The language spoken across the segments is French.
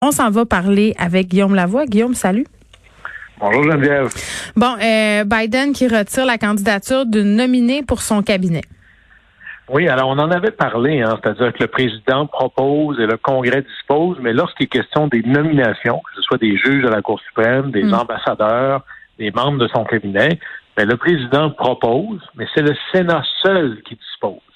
On s'en va parler avec Guillaume Lavoie. Guillaume, salut. Bonjour Geneviève. Bon, euh, Biden qui retire la candidature d'une nominée pour son cabinet. Oui, alors on en avait parlé, hein, c'est-à-dire que le président propose et le Congrès dispose, mais lorsqu'il est question des nominations, que ce soit des juges de la Cour suprême, des mm. ambassadeurs, des membres de son cabinet, ben, le président propose, mais c'est le Sénat seul qui dispose.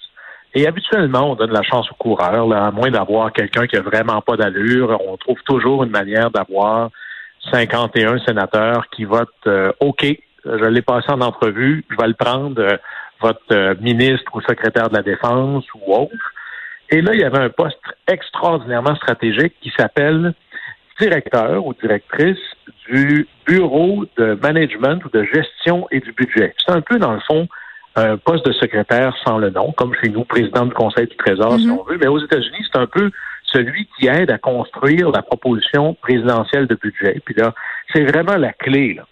Et habituellement, on donne la chance aux coureurs, là, à moins d'avoir quelqu'un qui a vraiment pas d'allure. On trouve toujours une manière d'avoir 51 sénateurs qui votent euh, OK. Je l'ai passé en entrevue, je vais le prendre. Euh, votre euh, ministre ou secrétaire de la Défense ou autre. Et là, il y avait un poste extraordinairement stratégique qui s'appelle directeur ou directrice du bureau de management ou de gestion et du budget. C'est un peu, dans le fond, un poste de secrétaire sans le nom, comme chez nous, président du Conseil du Trésor, si mhm. on veut. Mais aux États-Unis, c'est un peu celui qui aide à construire la proposition présidentielle de budget. Puis là, c'est vraiment la clé. Là.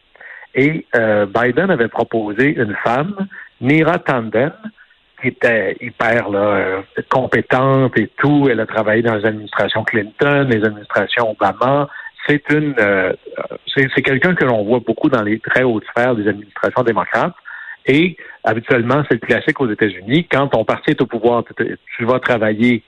Et euh, Biden avait proposé une femme Nira Tanden, qui était hyper là, euh, compétente et tout. Elle a travaillé dans les administrations Clinton, les administrations Obama. C'est une, euh, c'est quelqu'un que l'on voit beaucoup dans les très hautes sphères des administrations démocrates. Et habituellement, c'est le classique aux États-Unis. Quand ton parti est au pouvoir, tu vas travailler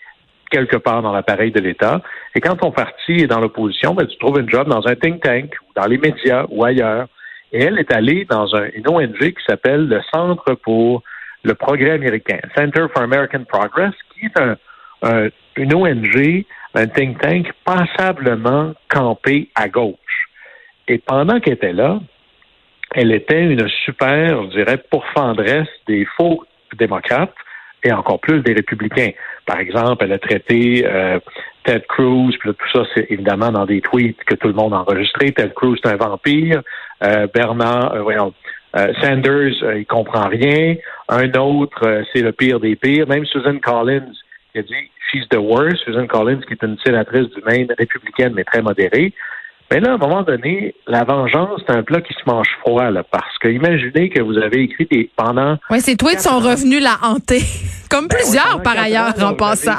quelque part dans l'appareil de l'État. Et quand ton parti est dans l'opposition, ben, tu trouves un job dans un think tank, dans les médias ou ailleurs. Et elle est allée dans un, une ONG qui s'appelle le Centre pour le progrès américain, Center for American Progress, qui est un, une ONG, un think tank passablement campé à gauche. Et pendant qu'elle était là, elle était une super, je dirais, pourfendresse des faux démocrates et encore plus des républicains. Par exemple, elle a traité euh, Ted Cruz, puis tout ça, c'est évidemment dans des tweets que tout le monde a enregistré. Ted Cruz, c'est un vampire. Euh, Bernard, euh, voyons, euh, Sanders, il comprend rien. Un autre, c'est le pire des pires. Même Susan Collins, qui a dit She's the worst. Susan Collins, qui est une sénatrice du Maine républicaine, mais très modérée. Mais là, à un moment donné, la vengeance, c'est un plat qui se mange froid, là, parce que imaginez que vous avez écrit des, pendant... Oui, ces tweets sont revenus la hanter, comme ben plusieurs par ailleurs en passant.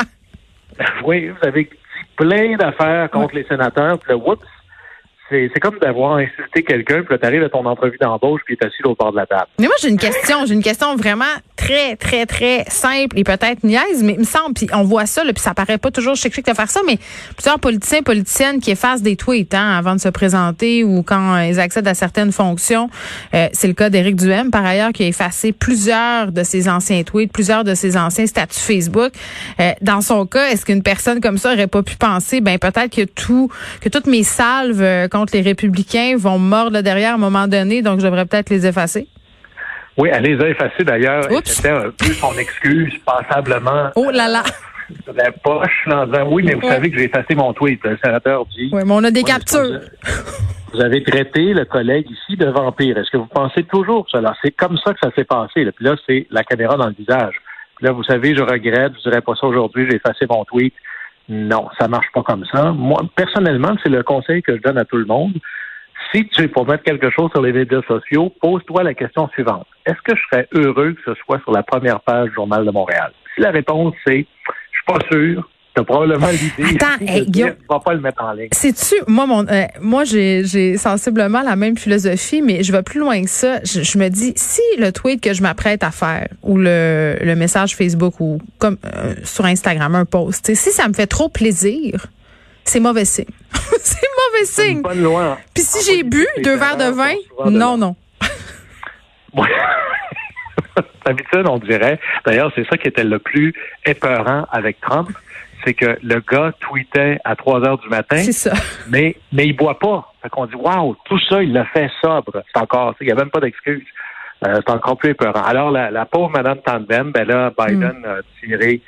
oui, vous avez dit plein d'affaires contre les sénateurs, puis là, whoops, c'est comme d'avoir insulté quelqu'un, puis tu arrives à ton entrevue d'embauche, puis tu es assis au bord de la table. Mais moi, j'ai une question. J'ai une question vraiment très, très, très simple et peut-être niaise, mais il me semble, puis on voit ça, là, puis ça paraît pas toujours chic de faire ça, mais plusieurs politiciens politiciennes qui effacent des tweets hein, avant de se présenter ou quand ils accèdent à certaines fonctions. Euh, c'est le cas d'Éric Duhem, par ailleurs, qui a effacé plusieurs de ses anciens tweets, plusieurs de ses anciens statuts Facebook. Euh, dans son cas, est-ce qu'une personne comme ça aurait pas pu penser, ben peut-être que tout, que toutes mes salves euh, les républicains vont mordre derrière à un moment donné, donc je devrais peut-être les effacer? Oui, elle les a effacés d'ailleurs. C'était un peu son excuse, passablement. Oh là là! Euh, la poche, oui, mais vous savez que j'ai effacé mon tweet. Le sénateur dit. Oui, mais on a des captures. Vous avez traité le collègue ici de vampire. Est-ce que vous pensez toujours cela? C'est comme ça que ça s'est passé. Puis là, c'est la caméra dans le visage. Puis là, vous savez, je regrette, je dirais pas ça aujourd'hui, j'ai effacé mon tweet. Non, ça marche pas comme ça. Moi, personnellement, c'est le conseil que je donne à tout le monde. Si tu es pour mettre quelque chose sur les médias sociaux, pose-toi la question suivante. Est-ce que je serais heureux que ce soit sur la première page du Journal de Montréal? Si la réponse c'est je suis pas sûr, T'as probablement l'idée. Attends, hey, Guillaume, va pas le mettre en ligne. Sais-tu, moi, mon, euh, moi, j'ai sensiblement la même philosophie, mais je vais plus loin que ça. Je, me dis, si le tweet que je m'apprête à faire ou le, le message Facebook ou comme euh, sur Instagram, un post, si ça me fait trop plaisir, c'est mauvais signe. c'est mauvais signe. Bonne loi. Puis si j'ai bu deux verres de vin, non, non. D'habitude, on dirait. D'ailleurs, c'est ça qui était le plus épeurant avec Trump c'est que le gars tweetait à 3 heures du matin. C'est ça. Mais, mais il boit pas. Fait qu'on dit, waouh, tout ça, il l'a fait sobre. C'est encore, il n'y a même pas d'excuse. Euh, c'est encore plus épeurant. Alors, la, pauvre Madame Tandem, ben là, Biden mm. a tiré,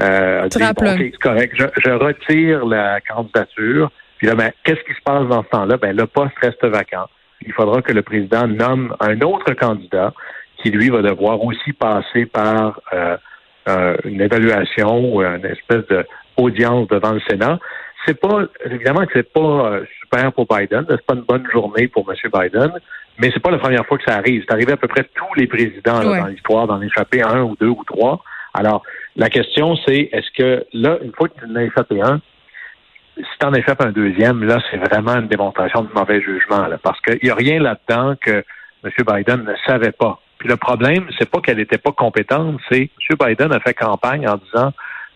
euh, a dit, bon, c'est correct, je, retire la candidature. Puis là, ben, qu'est-ce qui se passe dans ce temps-là? Ben, le poste reste vacant. Il faudra que le président nomme un autre candidat qui, lui, va devoir aussi passer par euh, euh, une évaluation ou une espèce d'audience devant le Sénat. C'est pas, évidemment que c'est pas euh, super pour Biden, c'est pas une bonne journée pour M. Biden, mais c'est pas la première fois que ça arrive. C'est arrivé à peu près tous les présidents dans l'histoire d'en échapper un ou deux ou trois. Alors, la question, c'est est-ce que là, une fois que tu en as échappé un, si tu en échappes un deuxième, là, c'est vraiment une démonstration de mauvais jugement, là, parce qu'il n'y a rien là-dedans que M. Biden ne savait pas. Puis le problème, c'est pas qu'elle n'était pas compétente, c'est M. Biden a fait campagne en disant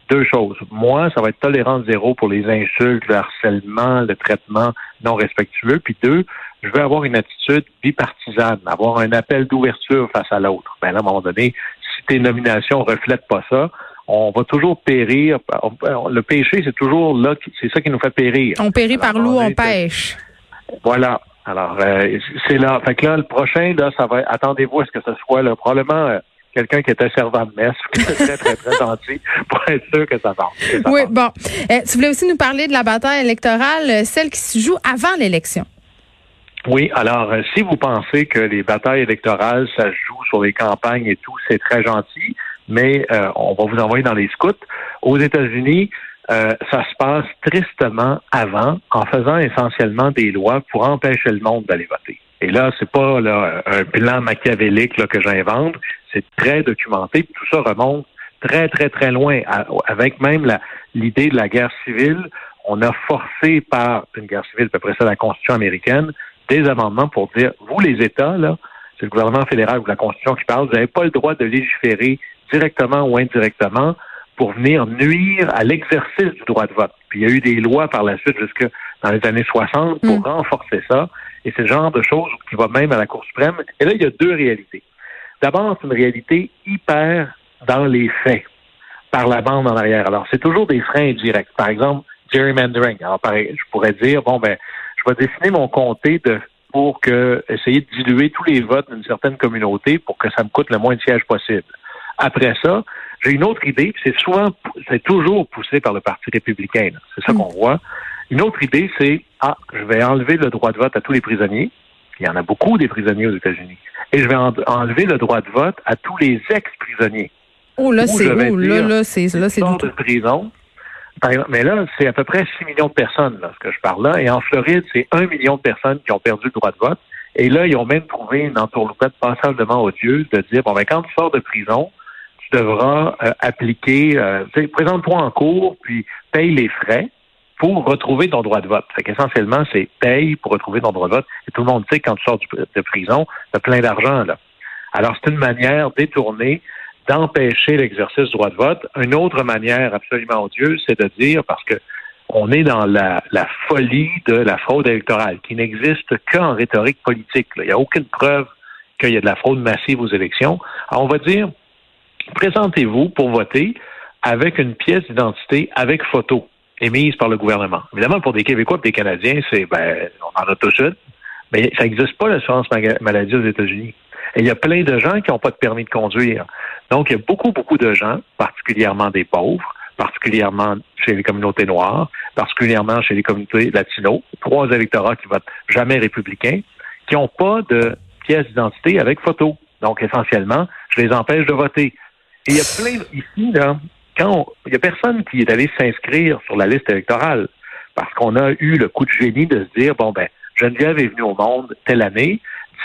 deux choses. Moi, ça va être tolérance zéro pour les insultes, le harcèlement, le traitement non respectueux. Puis deux, je veux avoir une attitude bipartisane, avoir un appel d'ouverture face à l'autre. Ben là, à un moment donné, si tes nominations reflètent pas ça, on va toujours périr. Le péché, c'est toujours là, c'est ça qui nous fait périr. On périt par l'eau, on pêche. Voilà. Alors, euh, c'est là. Fait que là, le prochain, là, ça va. Attendez-vous à ce que ce soit là, probablement. Euh, quelqu'un qui était servant de messe, qui était très, très, très gentil, pour être sûr que ça va. oui, bon. Euh, tu voulais aussi nous parler de la bataille électorale, celle qui se joue avant l'élection. Oui, alors si vous pensez que les batailles électorales, ça se joue sur les campagnes et tout, c'est très gentil, mais on va vous envoyer dans les scouts. Aux États-Unis, euh, ça se passe tristement avant, en faisant essentiellement des lois pour empêcher le monde d'aller voter. Et là, c'est pas là, un plan machiavélique là, que j'invente, c'est très documenté. Tout ça remonte très, très, très loin, avec même l'idée de la guerre civile. On a forcé par une guerre civile, à peu près ça la Constitution américaine, des amendements pour dire, vous les États, là, c'est le gouvernement fédéral ou la Constitution qui parle, vous n'avez pas le droit de légiférer directement ou indirectement pour venir nuire à l'exercice du droit de vote. Puis il y a eu des lois par la suite jusque dans les années 60 pour mm. renforcer ça. Et c'est le genre de choses qui va même à la Cour suprême. Et là, il y a deux réalités. D'abord, c'est une réalité hyper dans les faits, par la bande en arrière. Alors, c'est toujours des freins indirects. Par exemple, gerrymandering. Alors, pareil, je pourrais dire, bon, ben, je vais dessiner mon comté de pour que essayer de diluer tous les votes d'une certaine communauté pour que ça me coûte le moins de sièges possible. Après ça, j'ai une autre idée, c'est souvent, c'est toujours poussé par le Parti républicain. C'est ça hmm. qu'on voit. Une autre idée, c'est ah, je vais enlever le droit de vote à tous les prisonniers. Il y en a beaucoup des prisonniers aux États-Unis. Et je vais enlever le droit de vote à tous les ex-prisonniers. Oh là, c'est oh, là, là, c'est là, c'est de prison. Mais là, c'est à peu près 6 millions de personnes, là, ce que je parle là. Et en Floride, c'est 1 million de personnes qui ont perdu le droit de vote. Et là, ils ont même trouvé une entourloupette passablement odieuse de dire, bon, ben, quand tu sors de prison, tu devras euh, appliquer, euh, présente-toi en cours, puis paye les frais pour retrouver ton droit de vote. Fait qu'essentiellement, c'est paye pour retrouver ton droit de vote. Et tout le monde sait que quand tu sors de prison, tu as plein d'argent, là. Alors, c'est une manière détournée d'empêcher l'exercice du droit de vote. Une autre manière absolument odieuse, c'est de dire, parce que on est dans la, la folie de la fraude électorale, qui n'existe qu'en rhétorique politique. Il n'y a aucune preuve qu'il y a de la fraude massive aux élections. Alors, on va dire, présentez-vous pour voter avec une pièce d'identité avec photo émise par le gouvernement. Évidemment, pour des Québécois et des Canadiens, c'est ben, on en a tous une, mais ça n'existe pas l'assurance maladie aux États-Unis. Et il y a plein de gens qui n'ont pas de permis de conduire. Donc, il y a beaucoup, beaucoup de gens, particulièrement des pauvres, particulièrement chez les communautés noires, particulièrement chez les communautés latinos, trois électorats qui votent jamais républicains, qui n'ont pas de pièce d'identité avec photo. Donc, essentiellement, je les empêche de voter. Et il y a plein, ici, là, quand il y a personne qui est allé s'inscrire sur la liste électorale parce qu'on a eu le coup de génie de se dire, bon, ben, Geneviève est venue au monde telle année,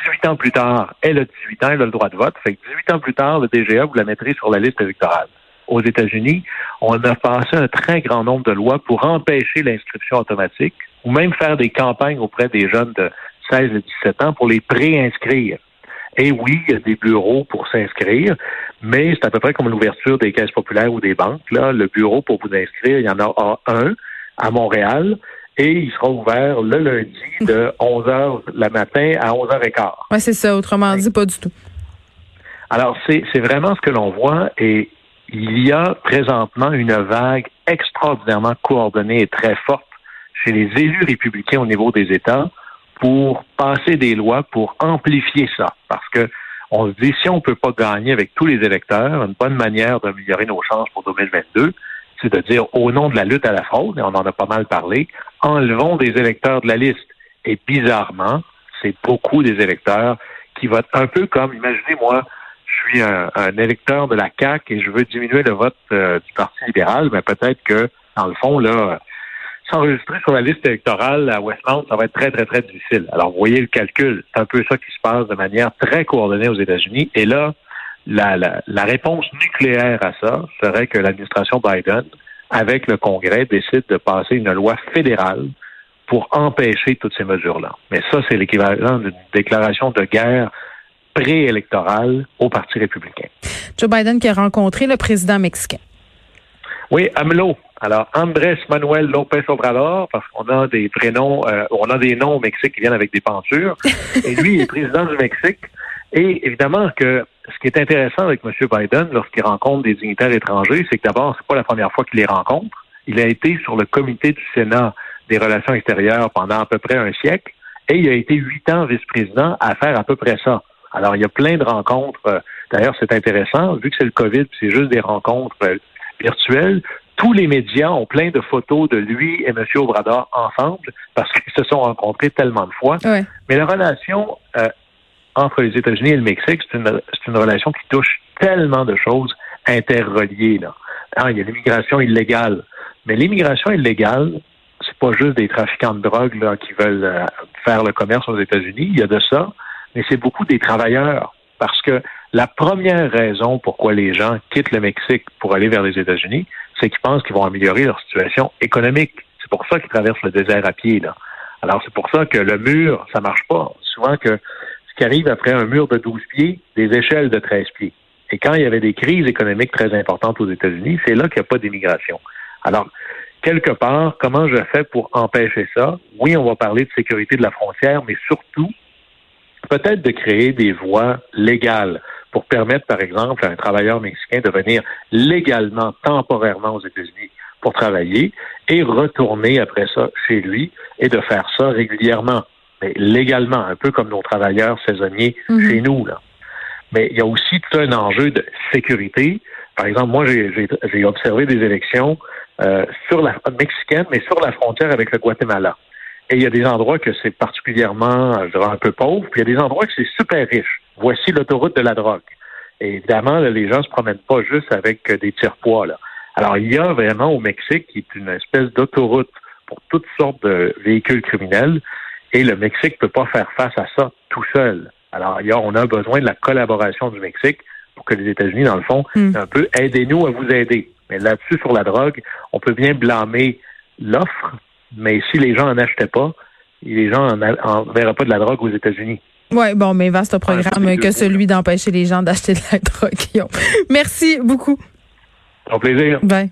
18 ans plus tard, elle a 18 ans, elle a le droit de vote. Fait que 18 ans plus tard, le DGA, vous la mettrez sur la liste électorale. Aux États-Unis, on a passé un très grand nombre de lois pour empêcher l'inscription automatique ou même faire des campagnes auprès des jeunes de 16 et 17 ans pour les préinscrire. Et oui, il y a des bureaux pour s'inscrire, mais c'est à peu près comme l'ouverture des caisses populaires ou des banques. Là, le bureau pour vous inscrire, il y en a un à Montréal et il sera ouvert le lundi de 11h le matin à 11h15. Oui, c'est ça. Autrement dit, pas du tout. Alors, c'est vraiment ce que l'on voit et il y a présentement une vague extraordinairement coordonnée et très forte chez les élus républicains au niveau des États pour passer des lois pour amplifier ça. Parce que on se dit, si on ne peut pas gagner avec tous les électeurs, une bonne manière d'améliorer nos chances pour 2022, c'est de dire, au nom de la lutte à la fraude, et on en a pas mal parlé, enlevons des électeurs de la liste. Et bizarrement, c'est beaucoup des électeurs qui votent un peu comme, imaginez-moi, je suis un, électeur de la CAQ et je veux diminuer le vote euh, du Parti libéral, mais peut-être que, dans le fond, là, s'enregistrer sur la liste électorale à Westmount, ça va être très, très, très difficile. Alors, vous voyez le calcul. C'est un peu ça qui se passe de manière très coordonnée aux États-Unis. Et là, la, la, la réponse nucléaire à ça serait que l'administration Biden, avec le Congrès, décide de passer une loi fédérale pour empêcher toutes ces mesures-là. Mais ça, c'est l'équivalent d'une déclaration de guerre préélectorale au Parti républicain. Joe Biden qui a rencontré le président mexicain. Oui, AMLO. Alors, Andrés Manuel López Obrador, parce qu'on a des prénoms, euh, on a des noms au Mexique qui viennent avec des pentures. et lui, il est président du Mexique. Et évidemment que ce qui est intéressant avec M. Biden lorsqu'il rencontre des dignitaires étrangers, c'est que d'abord, c'est pas la première fois qu'il les rencontre. Il a été sur le comité du Sénat des relations extérieures pendant à peu près un siècle et il a été huit ans vice-président à faire à peu près ça. Alors, il y a plein de rencontres. Euh, d'ailleurs, c'est intéressant, vu que c'est le COVID, c'est juste des rencontres virtuelles. Tous les médias ont plein de photos de lui et M. Obrador ensemble parce qu'ils se sont rencontrés tellement de fois. Mais la relation euh, entre les États-Unis et le Mexique, c'est une, une relation qui touche tellement de choses interreliées. Là. il y a l'immigration illégale. Mais l'immigration illégale, c'est pas juste des trafiquants de drogue là, qui veulent euh, faire le commerce aux États-Unis. Il y a de ça, mais c'est beaucoup des travailleurs. Parce que la première raison pourquoi les gens quittent le Mexique pour aller vers les États-Unis, c'est qu'ils pensent qu'ils vont améliorer leur situation économique. C'est pour ça qu'ils traversent le désert à pied. Là. Alors c'est pour ça que le mur, ça marche pas. Souvent que ce qui arrive après un mur de 12 pieds, des échelles de 13 pieds. Et quand il y avait des crises économiques très importantes aux États-Unis, c'est là qu'il n'y a pas d'immigration. Alors, quelque part, comment je fais pour empêcher ça? Oui, on va parler de sécurité de la frontière, mais surtout, peut-être de créer des voies légales pour permettre, par exemple, à un travailleur mexicain de venir légalement, temporairement aux États-Unis pour travailler et retourner après ça chez lui et de faire ça régulièrement, mais légalement, un peu comme nos travailleurs saisonniers mhm. chez nous. Là. Mais il y a aussi tout un enjeu de sécurité. Par exemple, moi, j'ai observé des élections euh, sur la mexicaine, mais sur la frontière avec le Guatemala. Et il y a des endroits que c'est particulièrement, je dirais, un peu pauvre, puis il y a des endroits que c'est super riche. Voici l'autoroute de la drogue. Et évidemment, les gens se promènent pas juste avec des tire-poids. Alors, il y a vraiment au Mexique, qui est une espèce d'autoroute pour toutes sortes de véhicules criminels, et le Mexique ne peut pas faire face à ça tout seul. Alors, il y a, on a besoin de la collaboration du Mexique pour que les États-Unis, dans le fond, hmm. un peu aidez-nous à vous aider. Mais là-dessus, sur la drogue, on peut bien blâmer l'offre, mais si les gens en achetaient pas, les gens en, verraient pas de la drogue aux États-Unis. Oui, bon, mais vaste programme que celui d'empêcher les gens d'acheter de la drogue. Merci beaucoup. Au plaisir. Bye.